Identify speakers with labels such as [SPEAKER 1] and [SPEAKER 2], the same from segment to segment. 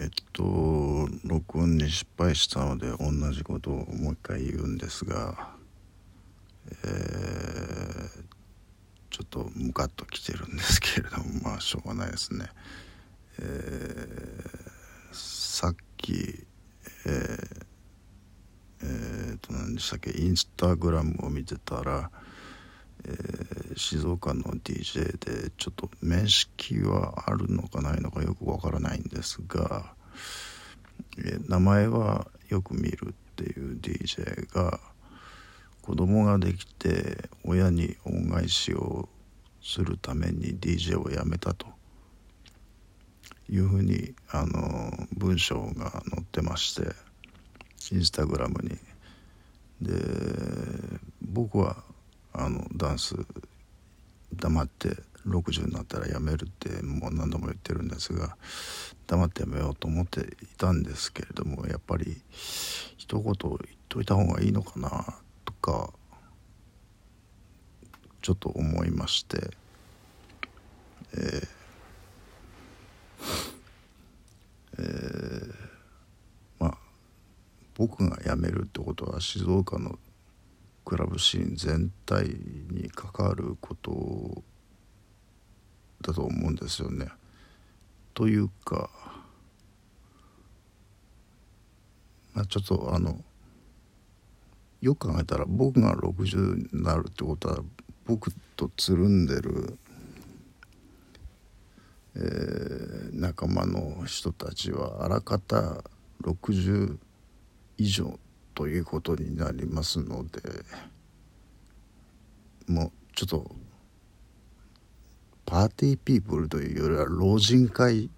[SPEAKER 1] えっと録音に失敗したので同じことをもう一回言うんですが、えー、ちょっとムカッときてるんですけれども まあしょうがないですね。えー、さっきえー、えー、と何でしたっけ？インスタグラムを見てたら、えー、静岡の DJ でちょっと面識はあるのかないのかよくわからないんですが、えー、名前はよく見るっていう DJ が子供ができて親に恩返しをするために DJ を辞めたというふうにあの文章が載ってましてインスタグラムに。で僕はあのダンス黙って60になったらやめるってもう何度も言ってるんですが黙ってやめようと思っていたんですけれどもやっぱり一言言っといた方がいいのかなとかちょっと思いまして。えー、えー、まあ僕が辞めるってことは静岡のクラブシーン全体に関わることだと思うんですよね。というか、まあ、ちょっとあのよく考えたら僕が60になるってことは僕とつるんでる、えー、仲間の人たちはあらかた60以上ということになりますのでもうちょっとパーティーピープルというよりは老人会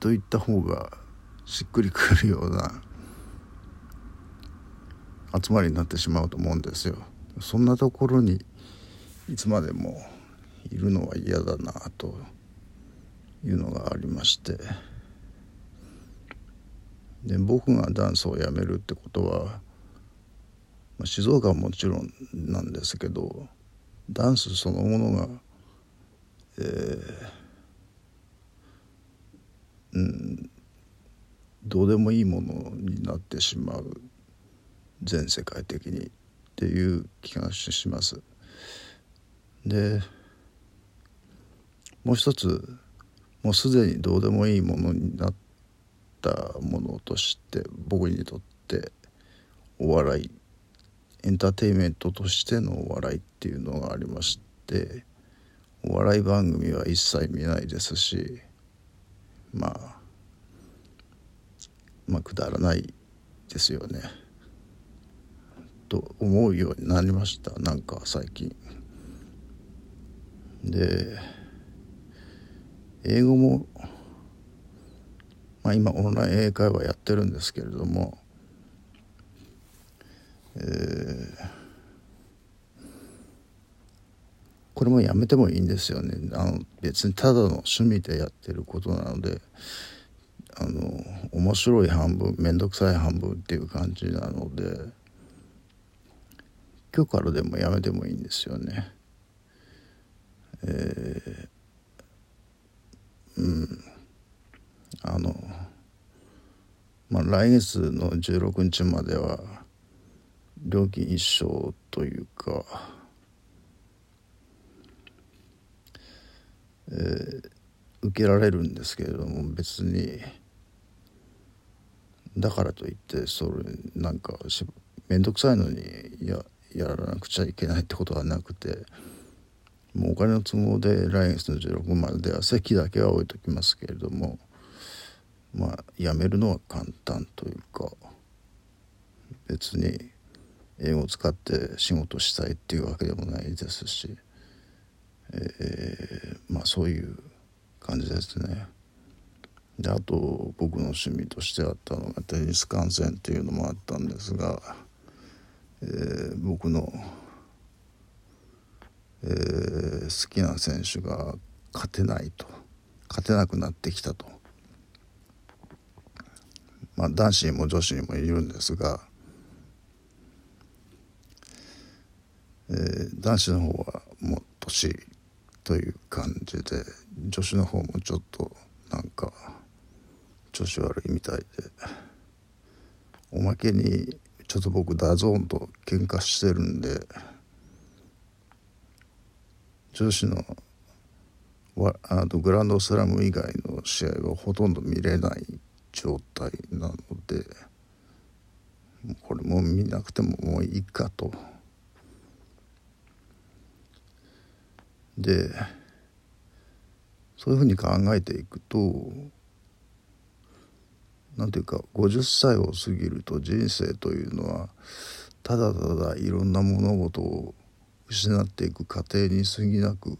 [SPEAKER 1] といった方がしっくりくるような集まりになってしまうと思うんですよ。そんなところにいつまでもいるのは嫌だなというのがありまして。で僕がダンスをやめるってことは、まあ、静岡はもちろんなんですけどダンスそのものが、えー、うんどうでもいいものになってしまう全世界的にっていう気がします。でもう一つもうすでにどうでもいいものになってったものとして僕にとってお笑いエンターテインメントとしてのお笑いっていうのがありましてお笑い番組は一切見ないですしまあまあくだらないですよね。と思うようになりましたなんか最近。で英語もまあ、今オンライン英会話やってるんですけれども、えー、これもやめてもいいんですよねあの別にただの趣味でやってることなのであの面白い半分面倒くさい半分っていう感じなので今日からでもやめてもいいんですよね。えー、うんあのまあ来月の16日までは料金一緒というか、えー、受けられるんですけれども別にだからといってそれなんか面倒くさいのにややらなくちゃいけないってことはなくてもうお金の都合で来月の16までは席だけは置いときますけれども。まあやめるのは簡単というか別に英語を使って仕事したいっていうわけでもないですし、えー、まあそういう感じですね。であと僕の趣味としてあったのがテニス観戦っていうのもあったんですが、えー、僕の、えー、好きな選手が勝てないと勝てなくなってきたとまあ、男子にも女子にもいるんですが、えー、男子の方はもう年という感じで女子の方もちょっとなんか調子悪いみたいでおまけにちょっと僕 DAZN と喧嘩してるんで女子のあのグランドスラム以外の試合はほとんど見れない状態なのでこれも見なくてももういいかと。でそういうふうに考えていくと何ていうか50歳を過ぎると人生というのはただただいろんな物事を失っていく過程に過ぎなく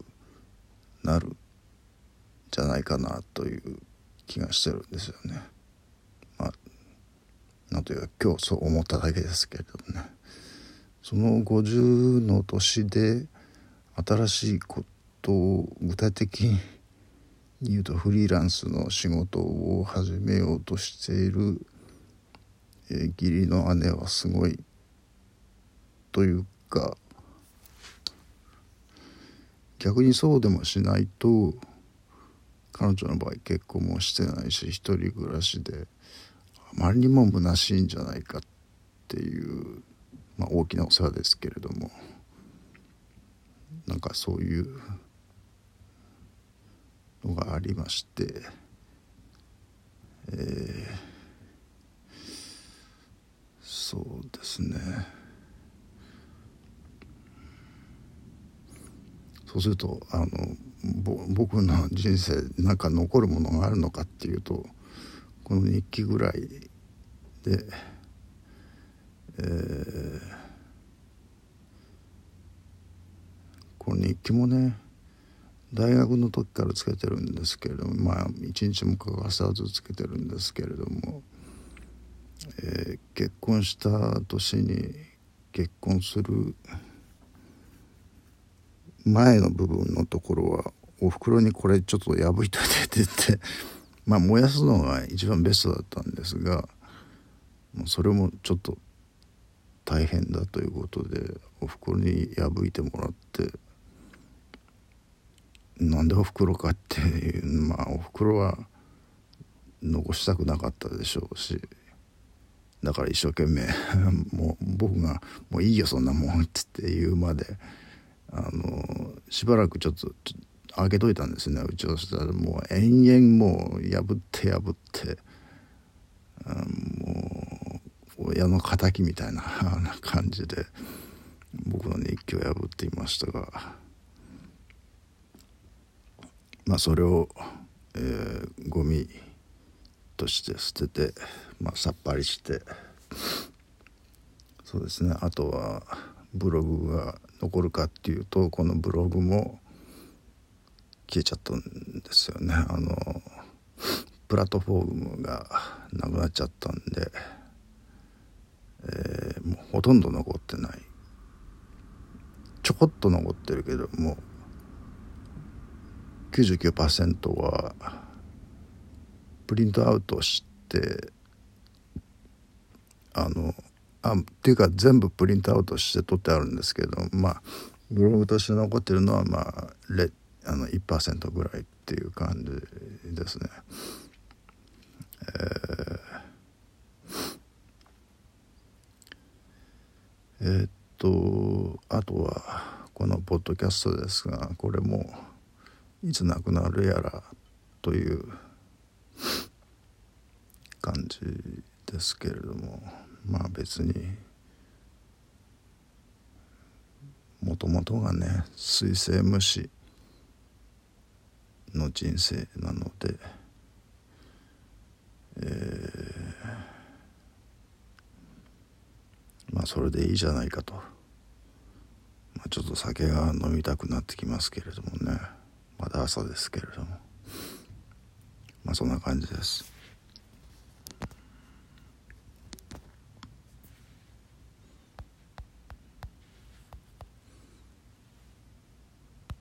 [SPEAKER 1] なるじゃないかなという気がしてるんですよね。なという今日そう思っただけですけれどもね。その50の年で新しいことを具体的に言うとフリーランスの仕事を始めようとしている、えー、義理の姉はすごいというか逆にそうでもしないと彼女の場合結婚もしてないし一人暮らしであまりにも虚しいんじゃないかっていう、まあ、大きなお世話ですけれどもなんかそういうのがありまして、えー、そうですね。そうするとあの僕の人生なんか残るものがあるのかっていうとこの日記ぐらいで、えー、この日記もね大学の時からつけてるんですけれどもまあ一日も欠かさずつけてるんですけれども、えー、結婚した年に結婚する前の部分のところはおふくろにこれちょっと破いといてって言ってまあ燃やすのが一番ベストだったんですがもうそれもちょっと大変だということでおふくろに破いてもらってなんでおふくろかっていうまあおふくろは残したくなかったでしょうしだから一生懸命 もう僕が「もういいよそんなもん」って言うまであのしばらくちょっと開けといたんですねうちのしたらもう延々もう破って破って。もう親の敵みたいな 感じで僕の日記を破っていましたが。まあそれを、えー、ゴミとして捨てて、まあ、さっぱりして。そうですね。あとはブログが残るかっていうとこのブログも消えちゃったんですよね。あのプラットフォームがなくなっちゃったんで、えー、もうほとんど残ってない。ちょこっと残ってるけども99%はプリントアウトしてあのあっていうか全部プリントアウトして取ってあるんですけどまあブログとして残ってるのはまあレあの1%ぐらいっていう感じですね。えー、えー、っとあとはこのポッドキャストですがこれもいつ亡くなるやらという感じですけれどもまあ別にもともとがね水星無視の人生なので、え、まあそれでいいじゃないかと、まあ、ちょっと酒が飲みたくなってきますけれどもね。まだ朝ですけれども。まあそんな感じです。